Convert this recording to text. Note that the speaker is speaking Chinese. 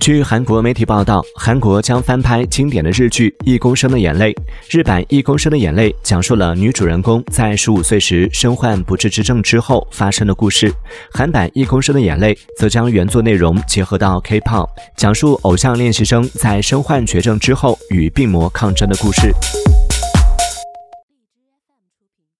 据韩国媒体报道韩国将翻拍经典的日剧一公升的眼泪日版一公升的眼泪讲述了女主人公在十五岁时身患不治之症之后发生的故事韩版一公升的眼泪则将原作内容结合到 kpop 讲述偶像练习生在身患绝症之后与病魔抗争的故事。